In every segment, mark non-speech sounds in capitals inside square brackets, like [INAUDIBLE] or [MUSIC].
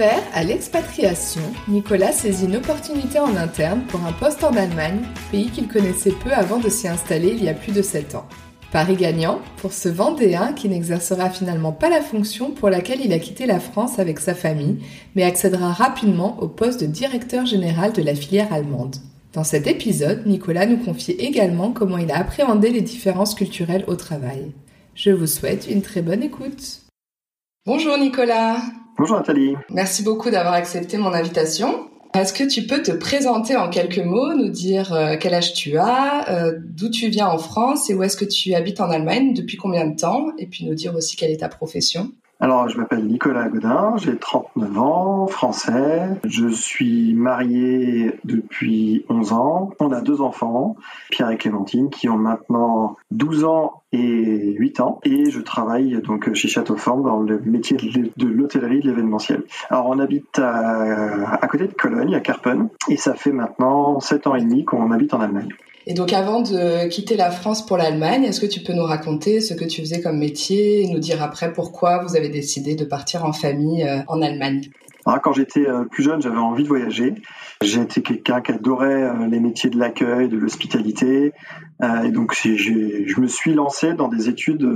À l'expatriation, Nicolas saisit une opportunité en interne pour un poste en Allemagne, pays qu'il connaissait peu avant de s'y installer il y a plus de 7 ans. Paris gagnant pour ce Vendéen qui n'exercera finalement pas la fonction pour laquelle il a quitté la France avec sa famille, mais accédera rapidement au poste de directeur général de la filière allemande. Dans cet épisode, Nicolas nous confie également comment il a appréhendé les différences culturelles au travail. Je vous souhaite une très bonne écoute. Bonjour Nicolas. Bonjour Nathalie. Merci beaucoup d'avoir accepté mon invitation. Est-ce que tu peux te présenter en quelques mots, nous dire euh, quel âge tu as, euh, d'où tu viens en France et où est-ce que tu habites en Allemagne, depuis combien de temps, et puis nous dire aussi quelle est ta profession? Alors, je m'appelle Nicolas Godin, j'ai 39 ans, français. Je suis marié depuis 11 ans. On a deux enfants, Pierre et Clémentine, qui ont maintenant 12 ans et 8 ans. Et je travaille donc chez Châteauforme dans le métier de l'hôtellerie de l'événementiel. Alors, on habite à, à côté de Cologne, à Karpen, et ça fait maintenant 7 ans et demi qu'on habite en Allemagne. Et donc avant de quitter la France pour l'Allemagne, est-ce que tu peux nous raconter ce que tu faisais comme métier et nous dire après pourquoi vous avez décidé de partir en famille euh, en Allemagne? Quand j'étais euh, plus jeune, j'avais envie de voyager. J'étais quelqu'un qui adorait euh, les métiers de l'accueil, de l'hospitalité. Et donc, je me suis lancé dans des études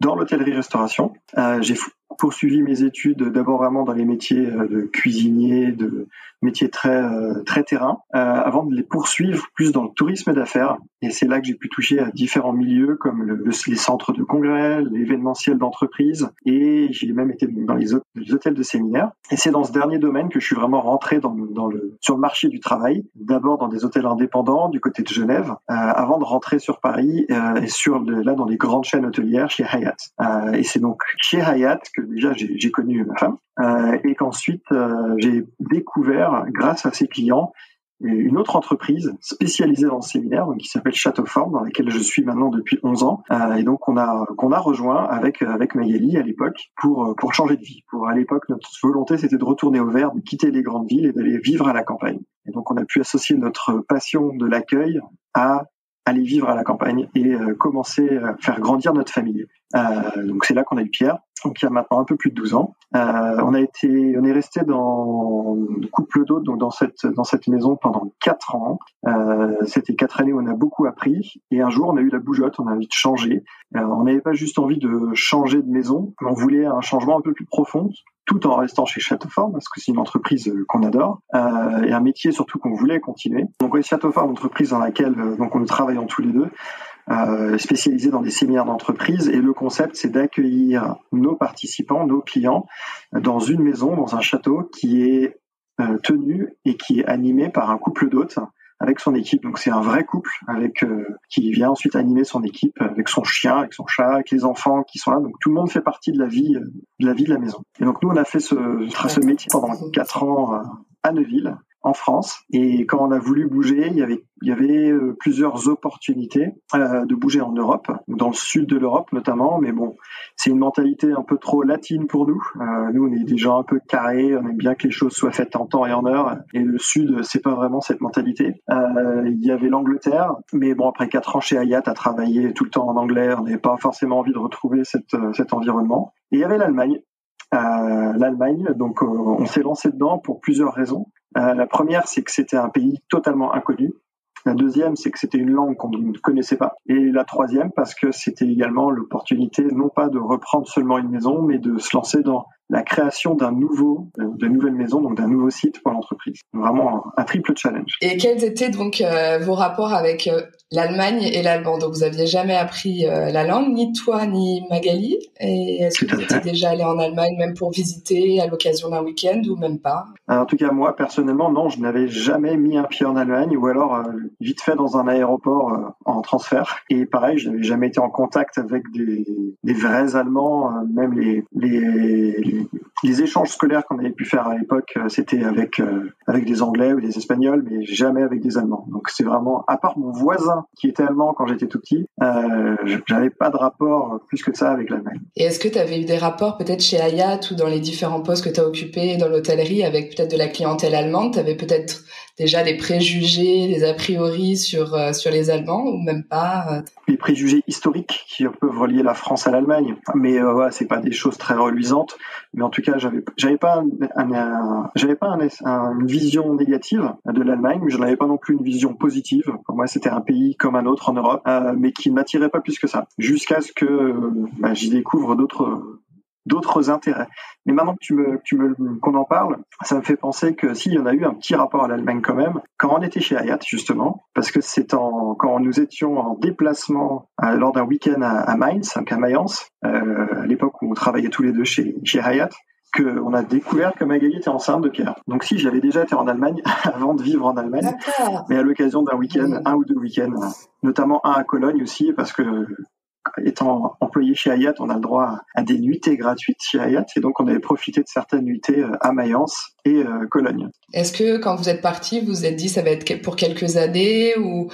dans l'hôtellerie-restauration. J'ai poursuivi mes études d'abord vraiment dans les métiers de cuisinier, de métiers très euh, très terrain, euh, avant de les poursuivre plus dans le tourisme d'affaires. Et c'est là que j'ai pu toucher à différents milieux comme le, les centres de congrès, l'événementiel d'entreprise, et j'ai même été dans les, hôtels de séminaire. Et c'est dans ce dernier domaine que je suis vraiment rentré dans, dans le sur le marché du travail. D'abord dans des hôtels indépendants du côté de Genève, euh, avant de rentrer sur Paris et sur là dans des grandes chaînes hôtelières chez Hyatt. et c'est donc chez Hyatt que déjà j'ai connu ma femme euh, et qu'ensuite euh, j'ai découvert, grâce à ces clients, une autre entreprise spécialisée dans le séminaire, qui s'appelle Châteauforme, dans laquelle je suis maintenant depuis 11 ans, euh, et donc on a qu'on a rejoint avec avec à l'époque pour pour changer de vie. Pour à l'époque notre volonté c'était de retourner au vert, de quitter les grandes villes et d'aller vivre à la campagne. Et donc on a pu associer notre passion de l'accueil à aller vivre à la campagne et commencer à faire grandir notre famille. Euh, donc c'est là qu'on a eu Pierre, y a maintenant un peu plus de 12 ans. Euh, on a été, on est resté dans le couple d'hôtes, donc dans cette dans cette maison pendant quatre ans. Euh, C'était quatre années où on a beaucoup appris. Et un jour, on a eu la bougeotte, on a envie de changer. Euh, on n'avait pas juste envie de changer de maison, mais on voulait un changement un peu plus profond, tout en restant chez Châteaufort, parce que c'est une entreprise qu'on adore euh, et un métier surtout qu'on voulait continuer. Donc Châteaufort, entreprise dans laquelle donc on travaillons tous les deux. Euh, spécialisé dans des séminaires d'entreprise. Et le concept, c'est d'accueillir nos participants, nos clients, dans une maison, dans un château qui est euh, tenu et qui est animé par un couple d'hôtes avec son équipe. Donc c'est un vrai couple avec euh, qui vient ensuite animer son équipe avec son chien, avec son chat, avec les enfants qui sont là. Donc tout le monde fait partie de la vie de la vie de la maison. Et donc nous on a fait ce, ce métier pendant quatre ans à Neuville en France. Et quand on a voulu bouger, il y avait, il y avait euh, plusieurs opportunités euh, de bouger en Europe, dans le sud de l'Europe notamment. Mais bon, c'est une mentalité un peu trop latine pour nous. Euh, nous, on est des gens un peu carrés, on aime bien que les choses soient faites en temps et en heure. Et le sud, c'est pas vraiment cette mentalité. il y avait l'Angleterre, mais bon, après quatre ans chez Hayat à travailler tout le temps en anglais, on n'avait pas forcément envie de retrouver cette, cet environnement. Et il y avait l'Allemagne. l'Allemagne. Donc on s'est lancé dedans pour plusieurs raisons. Euh, la première, c'est que c'était un pays totalement inconnu. La deuxième, c'est que c'était une langue qu'on ne connaissait pas. Et la troisième, parce que c'était également l'opportunité non pas de reprendre seulement une maison, mais de se lancer dans la création d'un nouveau, euh, de nouvelles maisons, donc d'un nouveau site pour l'entreprise. Vraiment un, triple challenge. Et quels étaient donc euh, vos rapports avec euh, l'Allemagne et l'allemand Donc vous aviez jamais appris la langue, ni toi ni Magali? Et est-ce que vous étiez déjà allé en Allemagne, même pour visiter à l'occasion d'un week-end ou même pas? En tout cas, moi personnellement, non, je n'avais jamais mis un pied en Allemagne, ou alors vite fait dans un aéroport en transfert. Et pareil, je n'avais jamais été en contact avec des, des vrais Allemands, même les, les les échanges scolaires qu'on avait pu faire à l'époque, euh, c'était avec euh, avec des Anglais ou des Espagnols, mais jamais avec des Allemands. Donc c'est vraiment, à part mon voisin qui était allemand quand j'étais tout petit, euh, j'avais pas de rapport plus que ça avec l'Allemagne. Et est-ce que tu avais eu des rapports peut-être chez Hayat ou dans les différents postes que tu as occupés dans l'hôtellerie avec peut-être de la clientèle allemande? Tu avais peut-être déjà des préjugés, des a priori sur euh, sur les Allemands ou même pas Les préjugés historiques qui peuvent relier la France à l'Allemagne, mais ouais, c'est pas des choses très reluisantes. Mais en tout cas, j'avais j'avais pas un, j'avais pas un, une vision négative de l'Allemagne, mais je n'avais pas non plus une vision positive. Pour moi, c'était un pays comme un autre en Europe, euh, mais qui ne m'attirait pas plus que ça, jusqu'à ce que bah, j'y découvre d'autres d'autres intérêts. Mais maintenant que tu me, tu me qu'on en parle, ça me fait penser que s'il y en a eu un petit rapport à l'Allemagne quand même, quand on était chez Hayat justement, parce que c'est en quand nous étions en déplacement euh, lors d'un week-end à, à, Mainz, à Mayence, euh, à l'époque où on travaillait tous les deux chez chez Hayat, qu'on a découvert que Magali était enceinte de Pierre. Donc si j'avais déjà été en Allemagne [LAUGHS] avant de vivre en Allemagne, mais à l'occasion d'un week-end, un ou deux week-ends, notamment un à Cologne aussi, parce que étant employé chez Hayat, on a le droit à des nuitées gratuites chez Hayat, et donc on avait profité de certaines nuitées euh, à Mayence et euh, Cologne. Est-ce que quand vous êtes parti, vous vous êtes dit ça va être pour quelques années ou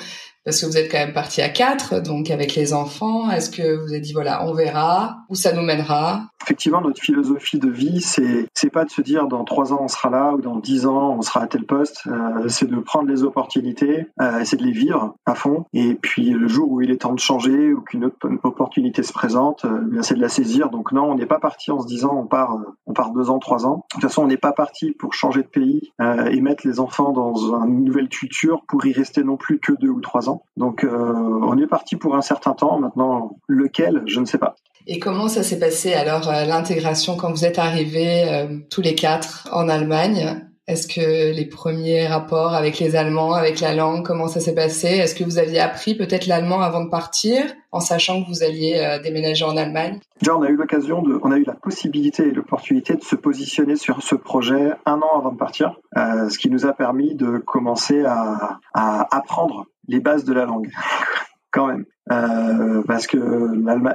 parce que vous êtes quand même parti à quatre, donc avec les enfants, est-ce que vous avez dit voilà, on verra où ça nous mènera? Effectivement, notre philosophie de vie, c'est c'est pas de se dire dans trois ans on sera là ou dans dix ans on sera à tel poste. Euh, c'est de prendre les opportunités, euh, c'est de les vivre à fond. Et puis le jour où il est temps de changer ou qu'une autre opportunité se présente, euh, c'est de la saisir. Donc non, on n'est pas parti en se disant on part on part deux ans, trois ans. De toute façon, on n'est pas parti pour changer de pays et mettre les enfants dans une nouvelle culture pour y rester non plus que deux ou trois ans. Donc euh, on est parti pour un certain temps. Maintenant, lequel, je ne sais pas. Et comment ça s'est passé alors euh, l'intégration quand vous êtes arrivés euh, tous les quatre en Allemagne? Est-ce que les premiers rapports avec les Allemands, avec la langue, comment ça s'est passé? Est-ce que vous aviez appris peut-être l'allemand avant de partir, en sachant que vous alliez déménager en Allemagne? Déjà, on a eu l'occasion de, on a eu la possibilité et l'opportunité de se positionner sur ce projet un an avant de partir, ce qui nous a permis de commencer à, à apprendre les bases de la langue, [LAUGHS] quand même. Euh, parce que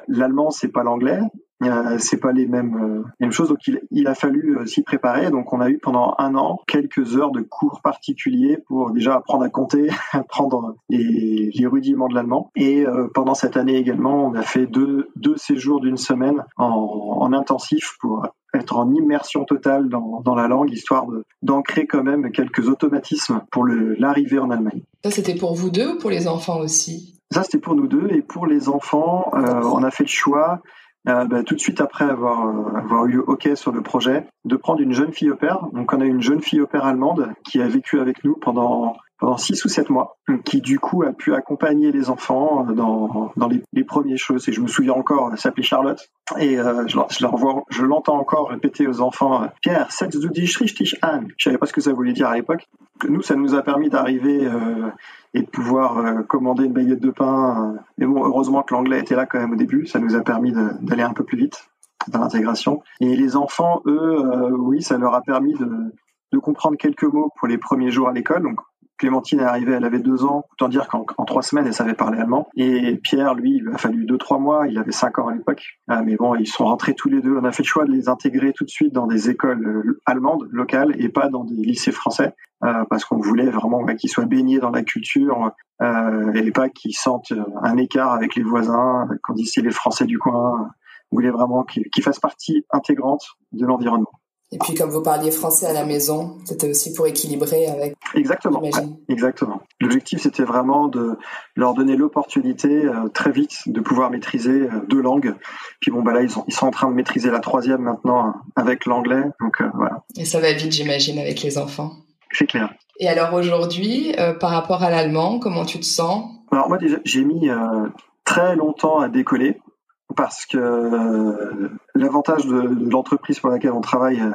l'allemand, c'est pas l'anglais, euh, c'est pas les mêmes, euh, choses. Donc il, a fallu euh, s'y préparer. Donc on a eu pendant un an quelques heures de cours particuliers pour déjà apprendre à compter, [LAUGHS] apprendre les, les rudiments de l'allemand. Et pendant cette année également, on a fait deux, deux séjours d'une semaine en, en intensif pour être en immersion totale dans, dans la langue, histoire d'ancrer quand même quelques automatismes pour l'arrivée en Allemagne. Ça, c'était pour vous deux ou pour les enfants aussi? Ça, c'était pour nous deux. Et pour les enfants, euh, on a fait le choix, euh, bah, tout de suite après avoir, euh, avoir eu OK sur le projet, de prendre une jeune fille au père. Donc, on a une jeune fille au père allemande qui a vécu avec nous pendant pendant six ou sept mois, qui du coup a pu accompagner les enfants dans, dans les, les premières choses. Et je me souviens encore, elle s'appelait Charlotte, et euh, je, je, je l'entends encore répéter aux enfants, Pierre, setz du dich richtig an. Je savais pas ce que ça voulait dire à l'époque. Nous, ça nous a permis d'arriver euh, et de pouvoir euh, commander une baguette de pain. Mais bon, heureusement que l'anglais était là quand même au début, ça nous a permis d'aller un peu plus vite dans l'intégration. Et les enfants, eux, oui, ça leur a permis de, de comprendre quelques mots pour les premiers jours à l'école. Donc, Clémentine est arrivée, elle avait deux ans, autant dire qu'en trois semaines, elle savait parler allemand. Et Pierre, lui, il a fallu deux, trois mois, il avait cinq ans à l'époque. Ah, mais bon, ils sont rentrés tous les deux. On a fait le choix de les intégrer tout de suite dans des écoles euh, allemandes, locales, et pas dans des lycées français, euh, parce qu'on voulait vraiment qu'ils soient baignés dans la culture, euh, et pas qu'ils sentent un écart avec les voisins, qu'on dit c'est les Français du coin. On voulait vraiment qu'ils fassent partie intégrante de l'environnement. Et puis, comme vous parliez français à la maison, c'était aussi pour équilibrer avec. Exactement. Exactement. L'objectif, c'était vraiment de leur donner l'opportunité euh, très vite de pouvoir maîtriser euh, deux langues. Puis bon, bah là, ils sont, ils sont en train de maîtriser la troisième maintenant hein, avec l'anglais. Donc euh, voilà. Et ça va vite, j'imagine, avec les enfants. C'est clair. Et alors aujourd'hui, par rapport à l'allemand, comment tu te sens? Alors moi, déjà, j'ai mis très longtemps à décoller parce que euh, l'avantage de, l'entreprise pour laquelle on travaille, euh,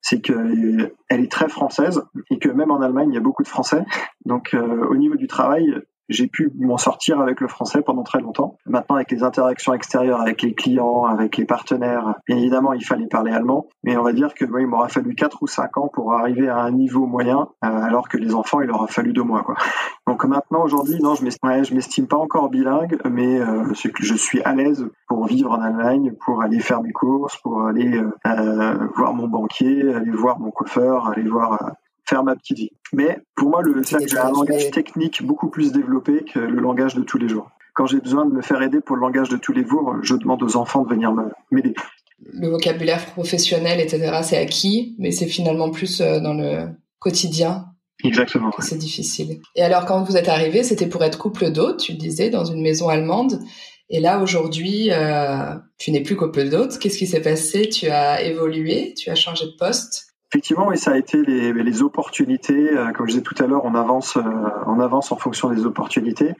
c'est qu'elle est très française et que même en Allemagne, il y a beaucoup de Français. Donc, euh, au niveau du travail, j'ai pu m'en sortir avec le français pendant très longtemps. Maintenant, avec les interactions extérieures, avec les clients, avec les partenaires, évidemment, il fallait parler allemand. Mais on va dire que il m'aura fallu 4 ou 5 ans pour arriver à un niveau moyen, euh, alors que les enfants, il leur a fallu 2 mois. Quoi. [LAUGHS] Donc maintenant, aujourd'hui, non, je m'estime, m'estime pas encore bilingue, mais euh, que je suis à l'aise pour vivre en Allemagne, pour aller faire mes courses, pour aller euh, voir mon banquier, aller voir mon coiffeur, aller voir faire ma petite vie. Mais pour moi, le j'ai un langage technique beaucoup plus développé que le langage de tous les jours. Quand j'ai besoin de me faire aider pour le langage de tous les jours, je demande aux enfants de venir m'aider. Le vocabulaire professionnel, etc., c'est acquis, mais c'est finalement plus euh, dans le quotidien Exactement. C'est difficile. Et alors, quand vous êtes arrivé, c'était pour être couple d'hôtes, tu le disais, dans une maison allemande. Et là, aujourd'hui, euh, tu n'es plus couple d'hôtes. Qu'est-ce qui s'est passé? Tu as évolué, tu as changé de poste. Effectivement, oui, ça a été les, les opportunités. Euh, comme je disais tout à l'heure, on avance, euh, on avance en fonction des opportunités.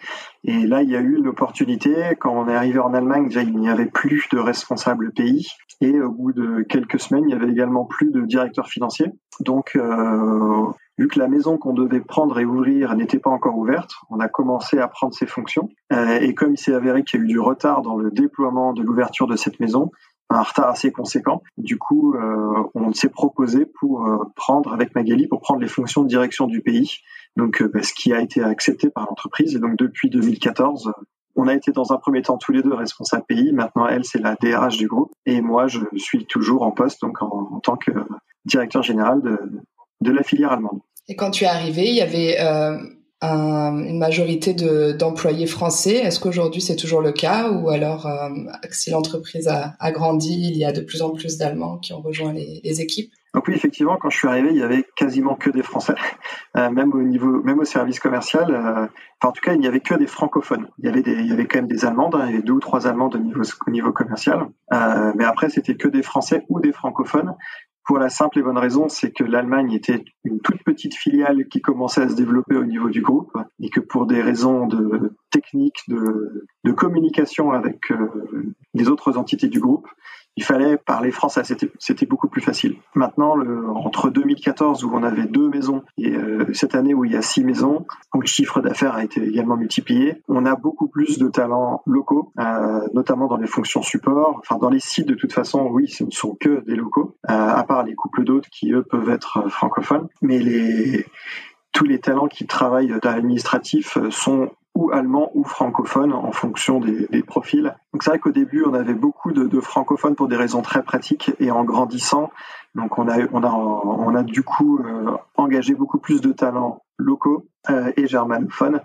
Et là, il y a eu une opportunité. Quand on est arrivé en Allemagne, déjà, il n'y avait plus de responsables pays. Et au bout de quelques semaines, il y avait également plus de directeurs financiers. Donc, euh, vu que la maison qu'on devait prendre et ouvrir n'était pas encore ouverte, on a commencé à prendre ses fonctions. Euh, et comme il s'est avéré qu'il y a eu du retard dans le déploiement de l'ouverture de cette maison, un retard assez conséquent. Du coup, euh, on s'est proposé pour euh, prendre avec Magali pour prendre les fonctions de direction du pays. Donc, euh, bah, ce qui a été accepté par l'entreprise. Et donc, depuis 2014, on a été dans un premier temps tous les deux responsables pays. Maintenant, elle, c'est la DRH du groupe. Et moi, je suis toujours en poste, donc en, tant que directeur général de, de, la filière allemande. Et quand tu es arrivé, il y avait une majorité d'employés français. Est-ce qu'aujourd'hui c'est toujours le cas ou alors euh, si l'entreprise a, grandi, il y a de plus en plus d'Allemands qui ont rejoint les, équipes? Donc oui, effectivement, quand je suis arrivé, il y avait quasiment que des Français, [LAUGHS] euh, même au niveau, même au service commercial. Euh, en tout cas, il n'y avait que des francophones. Il y avait il y avait quand même des Allemandes, hein, il y avait deux ou trois Allemandes au niveau commercial. mais après, c'était que des Français ou des francophones. Pour la simple et bonne raison, c'est que l'Allemagne était une toute petite filiale qui commençait à se développer au niveau du groupe et que pour des raisons de technique, de, communication avec euh, les autres entités du groupe, il fallait parler français, c'était beaucoup plus facile. Maintenant, entre 2014 où on avait deux maisons et euh, cette année où il y a six maisons, où le chiffre d'affaires a été également multiplié, on a beaucoup plus de talents locaux, euh, notamment dans les fonctions support. Enfin, dans les sites, de toute façon, oui, ce ne sont que des locaux, euh, à part les couples d'autres qui, eux, peuvent être francophones. Mais tous les talents qui travaillent dans l'administratif sont ou allemand ou francophone en fonction des, des profils. Donc c'est vrai qu'au début on avait beaucoup de, de, francophones pour des raisons très pratiques et en grandissant, donc on a on a on a du coup euh, engagé beaucoup plus de talents locaux euh, et germanophones,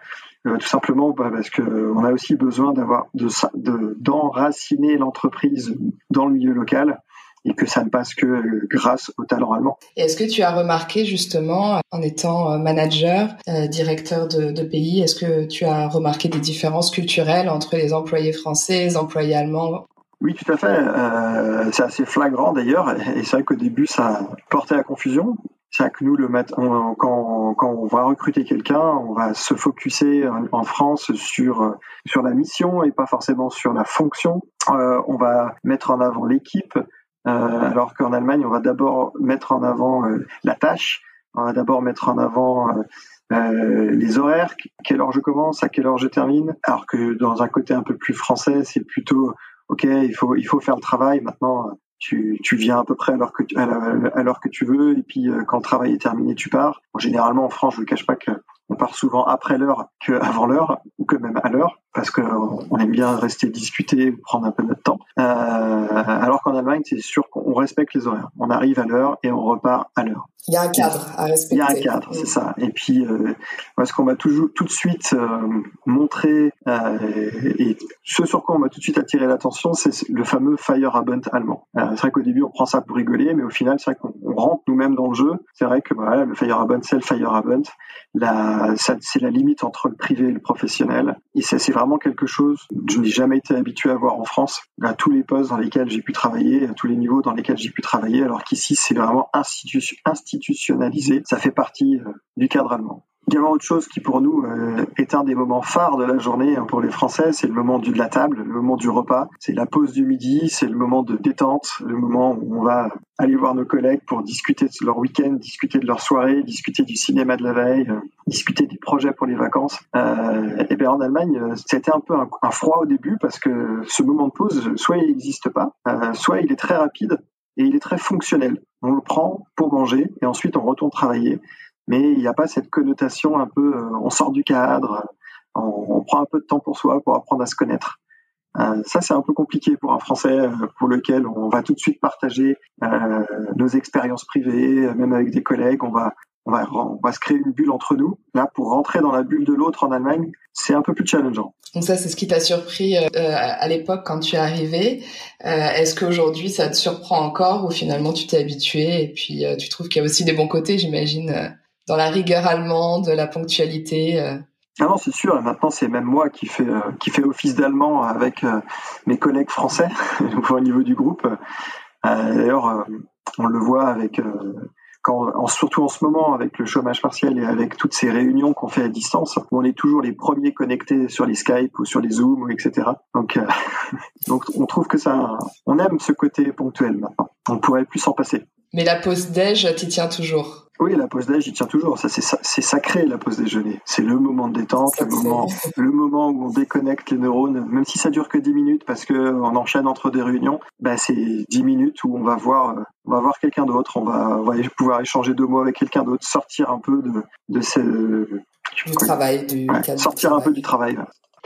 euh, tout simplement bah, parce que on a aussi besoin d'avoir de d'enraciner l'entreprise dans le milieu local et que ça ne passe que euh, grâce au talent allemand. Est-ce que tu as remarqué justement, en étant euh, manager, euh, directeur de, pays, est-ce que tu as remarqué des différences culturelles entre les employés français et les employés allemands? Oui, tout à fait. c'est assez flagrant d'ailleurs, et c'est vrai qu'au début ça portait à confusion. C'est vrai que nous, le quand, quand, on va recruter quelqu'un, on va se focuser en, France sur sur la mission et pas forcément sur la fonction. on va mettre en avant l'équipe, alors qu'en Allemagne, on va d'abord mettre en avant euh, la tâche, on va d'abord mettre en avant euh, les horaires, quelle heure je commence, à quelle heure je termine, alors que dans un côté un peu plus français, c'est plutôt ok, il faut il faut faire le travail. Maintenant, tu, tu viens à peu près à l'heure que tu, à l'heure que tu veux, et puis quand le travail est terminé, tu pars. généralement en France, je ne cache pas que on part souvent après l'heure qu'avant l'heure, ou que même à l'heure, parce qu'on aime bien rester discuter ou prendre un peu notre temps. Euh, alors qu'en Allemagne, c'est sûr qu'on respecte les horaires. On arrive à l'heure et on repart à l'heure. Il y a un cadre à respecter. Il y a un cadre, c'est ça. Et puis, euh, ce qu'on m'a toujours tout de suite euh, montré euh, et ce sur quoi on m'a tout de suite attiré l'attention, c'est le fameux Feierabend allemand. Euh, c'est vrai qu'au début, on prend ça pour rigoler, mais au final, c'est vrai qu'on rentre nous-mêmes dans le jeu. C'est vrai que voilà, le Feierabend, c'est le Feierabend. La, c'est la limite entre le privé et le professionnel. Et c'est vraiment quelque chose que je n'ai jamais été habitué à voir en France, à tous les postes dans lesquels j'ai pu travailler, à tous les niveaux dans lesquels j'ai pu travailler, alors qu'ici, c'est vraiment institutionnalisé. Ça fait partie euh, du cadre allemand. Également autre chose qui pour nous euh, est un des moments phares de la journée hein, pour les Français, c'est le moment du, de la table, le moment du repas, c'est la pause du midi, c'est le moment de détente, le moment où on va aller voir nos collègues pour discuter de leur week-end, discuter de leur soirée, discuter du cinéma de la veille, euh, discuter des projets pour les vacances. Euh, bien en Allemagne, c'était un peu un, froid au début parce que ce moment de pause, soit il n'existe pas, euh, soit il est très rapide et il est très fonctionnel. On le prend pour manger et ensuite on retourne travailler mais il n'y a pas cette connotation un peu, euh, on sort du cadre, on, on, prend un peu de temps pour soi pour apprendre à se connaître. Euh, ça, c'est un peu compliqué pour un Français euh, pour lequel on va tout de suite partager euh, nos expériences privées, même avec des collègues. On va, on va, on va se créer une bulle entre nous. Là, pour rentrer dans la bulle de l'autre en Allemagne, c'est un peu plus challengeant. Donc ça, c'est ce qui t'a surpris euh, à l'époque quand tu es arrivé. Euh, Est-ce qu'aujourd'hui, ça te surprend encore ou finalement tu t'es habitué et puis tu trouves qu'il y a aussi des bons côtés, j'imagine dans la rigueur allemande, la ponctualité euh. ah non, c'est sûr. Maintenant, c'est même moi qui fais euh, qui fait office d'allemand avec euh, mes collègues français [LAUGHS] au niveau du groupe. D'ailleurs, on le voit avec quand, surtout en ce moment avec le chômage partiel et avec toutes ces réunions qu'on fait à distance, où on est toujours les premiers connectés sur les Skype ou sur les Zoom, etc. Donc, [LAUGHS] donc on trouve que ça, on aime ce côté ponctuel maintenant. On pourrait plus s'en passer. Mais la pause déj, t'y tiens toujours oui, la pause déj, il tient toujours. Ça, c'est sacré la pause déjeuner. C'est le moment de détente, le moment, le moment où on déconnecte les neurones. Même si ça dure que 10 minutes, parce que on enchaîne entre des réunions, bah, c'est 10 minutes où on va voir, on va voir quelqu'un d'autre. On va, on va pouvoir échanger deux mots avec quelqu'un d'autre, sortir un peu de, de ce, du travail, du ouais, sortir un peu du travail.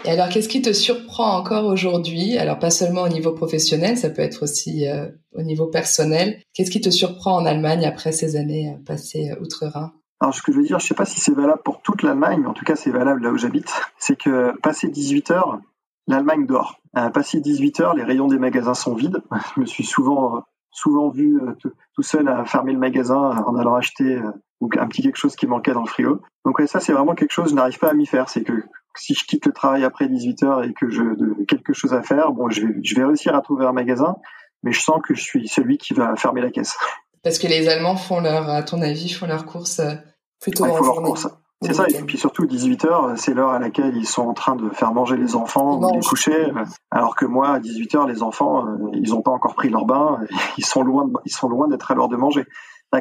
Et alors, qu'est-ce qui te surprend encore aujourd'hui? Alors, pas seulement au niveau professionnel, ça peut être aussi euh, au niveau personnel. Qu'est-ce qui te surprend en Allemagne après ces années euh, passées euh, outre-Rhin? Alors, ce que je veux dire, je ne sais pas si c'est valable pour toute l'Allemagne, mais en tout cas, c'est valable là où j'habite. C'est que passé 18 heures, l'Allemagne dort. Passé 18 heures, les rayons des magasins sont vides. [LAUGHS] Je me suis souvent, souvent vu tout seul à fermer le magasin en allant acheter un petit quelque chose qui manquait dans le frigo. Donc ça, c'est vraiment quelque chose, je n'arrive pas à m'y faire. C'est que si je quitte le travail après 18 heures et que je de, quelque chose à faire, bon, je vais, je vais réussir à trouver un magasin, mais je sens que je suis celui qui va fermer la caisse. Parce que les Allemands font leur, à ton avis, font leurs courses euh, plutôt ouais, journée. C'est ça, et puis surtout 18 heures, c'est l'heure à laquelle ils sont en train de faire manger les enfants ou les coucher, alors que moi à 18 heures, les enfants, euh, ils n'ont pas encore pris leur bain, [LAUGHS] ils sont loin, ils sont loin d'être à l'heure de manger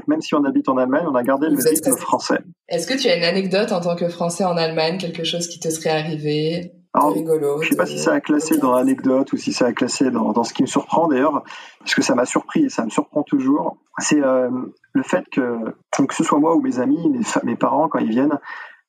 même si on habite en Allemagne, on a gardé le rythme français. Est-ce que tu as une anecdote en tant que Français en Allemagne, quelque chose qui te serait arrivé Alors, rigolo. Je sais pas si ça a classé dans l'anecdote ou si ça a classé dans, dans ce qui me surprend d'ailleurs, parce que ça m'a surpris et ça me surprend toujours. C'est euh, le fait que, que ce soit moi ou mes amis, mes, mes parents, quand ils viennent,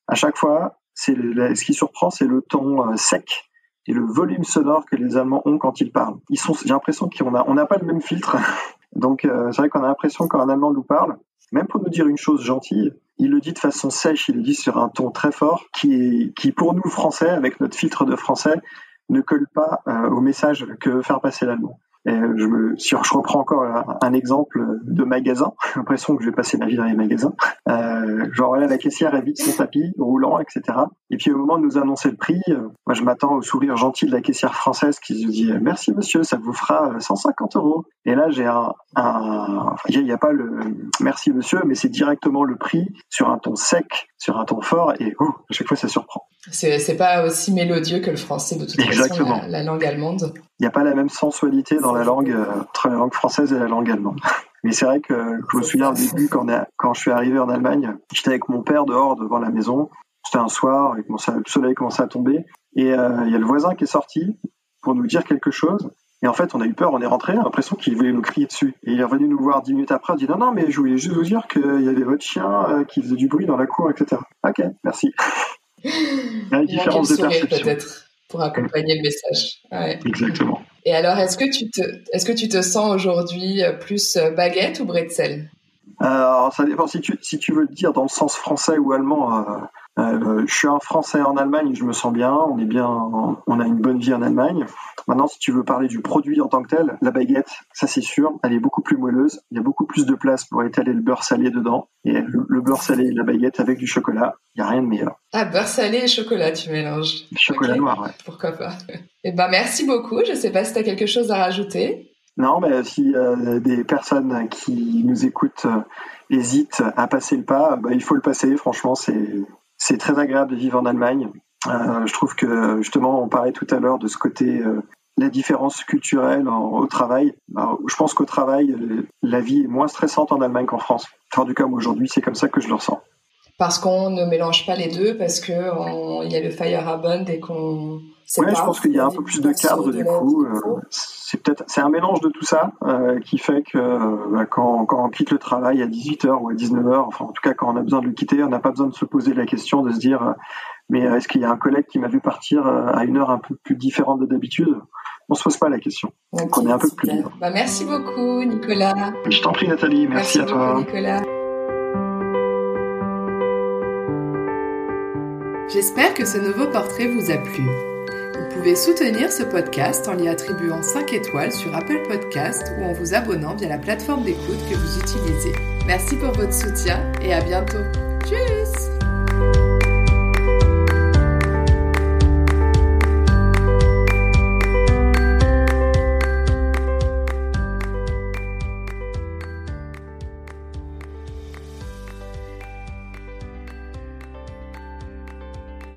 à chaque fois, c'est ce qui surprend, c'est le ton euh, sec et le volume sonore que les Allemands ont quand ils parlent. Ils sont, j'ai l'impression qu'on on n'a pas le même filtre. [LAUGHS] Donc euh, c'est vrai qu'on a l'impression quand un Allemand nous parle, même pour nous dire une chose gentille, il le dit de façon sèche, il le dit sur un ton très fort, qui, qui pour nous Français, avec notre filtre de français, ne colle pas euh, au message que veut faire passer l'allemand. Je, me, si je reprends encore un, exemple de magasin, j'ai l'impression que je vais passer ma vie dans les magasins. Euh, genre là, la caissière évite son tapis roulant, etc. Et puis au moment de nous annoncer le prix, euh, moi je m'attends au sourire gentil de la caissière française qui se dit merci monsieur, ça vous fera 150 euros. Et là j'ai un, un il n'y a pas le merci monsieur, mais c'est directement le prix sur un ton sec, sur un ton fort, et oh, à chaque fois ça surprend. C'est pas aussi mélodieux que le français de toute Exactement. façon, la, langue allemande. Il n'y a pas la même sensualité dans la langue euh, entre la langue française et la langue allemande. [LAUGHS] Mais c'est vrai que je me souviens au début quand, quand je suis arrivé en Allemagne, j'étais avec mon père dehors devant la maison. C'était un soir, et le soleil commençait à tomber, et euh, il y a le voisin qui est sorti pour nous dire quelque chose. Et en fait, on a eu peur, on est rentré, on a l'impression qu'il voulait nous crier dessus. Et il est revenu nous voir dix minutes après, il dit non, non, mais je voulais juste vous dire qu'il y avait votre chien euh, qui faisait du bruit dans la cour, etc. Ok, merci. [LAUGHS] Il y a une différence de perception. Pour accompagner le message. Ouais. Exactement. Et alors, est-ce que tu te, est-ce que tu te sens aujourd'hui euh, plus euh, baguette ou bretzel? Alors, ça dépend si tu, si tu veux le dire dans le sens français ou allemand. Euh, je suis un Français en Allemagne, je me sens bien, on est bien, on a une bonne vie en Allemagne. Maintenant, si tu veux parler du produit en tant que tel, la baguette, ça c'est sûr, elle est beaucoup plus moelleuse, il y a beaucoup plus de place pour étaler le beurre salé dedans. Et le, beurre salé et la baguette avec du chocolat, il n'y a rien de meilleur. Ah, beurre salé et chocolat, tu mélanges. Chocolat noir, ouais. Pourquoi pas. Eh ben, merci beaucoup. Je sais pas si tu as quelque chose à rajouter. Non, mais si euh, des personnes qui nous écoutent euh, hésitent à passer le pas, bah, il faut le passer. Franchement, c'est c'est très agréable de vivre en Allemagne. je trouve que justement, on parlait tout à l'heure de ce côté la différence culturelle au travail. je pense qu'au travail, la vie est moins stressante en Allemagne qu'en France. En tout cas, aujourd'hui, c'est comme ça que je le ressens. Parce qu'on ne mélange pas les deux, parce qu'il y a le Feierabend et qu'on oui, je pense qu'il y a un peu plus de cadre du coup. Euh, c'est peut-être c'est un mélange de tout ça euh, qui fait que bah, quand, quand, on quitte le travail à 18h ou à 19h, enfin en tout cas quand on a besoin de le quitter, on n'a pas besoin de se poser la question de se dire euh, mais est-ce qu'il y a un collègue qui m'a vu partir à une heure un peu plus différente de d'habitude? On se pose pas la question. Donc on est un peu plus libre. Bah, merci beaucoup Nicolas. Je t'en prie Nathalie, merci, à toi. Nicolas. J'espère que ce nouveau portrait vous a plu. Pouvez soutenir ce podcast en lui attribuant 5 étoiles sur Apple Podcast ou en vous abonnant via la plateforme d'écoute que vous utilisez. Merci pour votre soutien et à bientôt.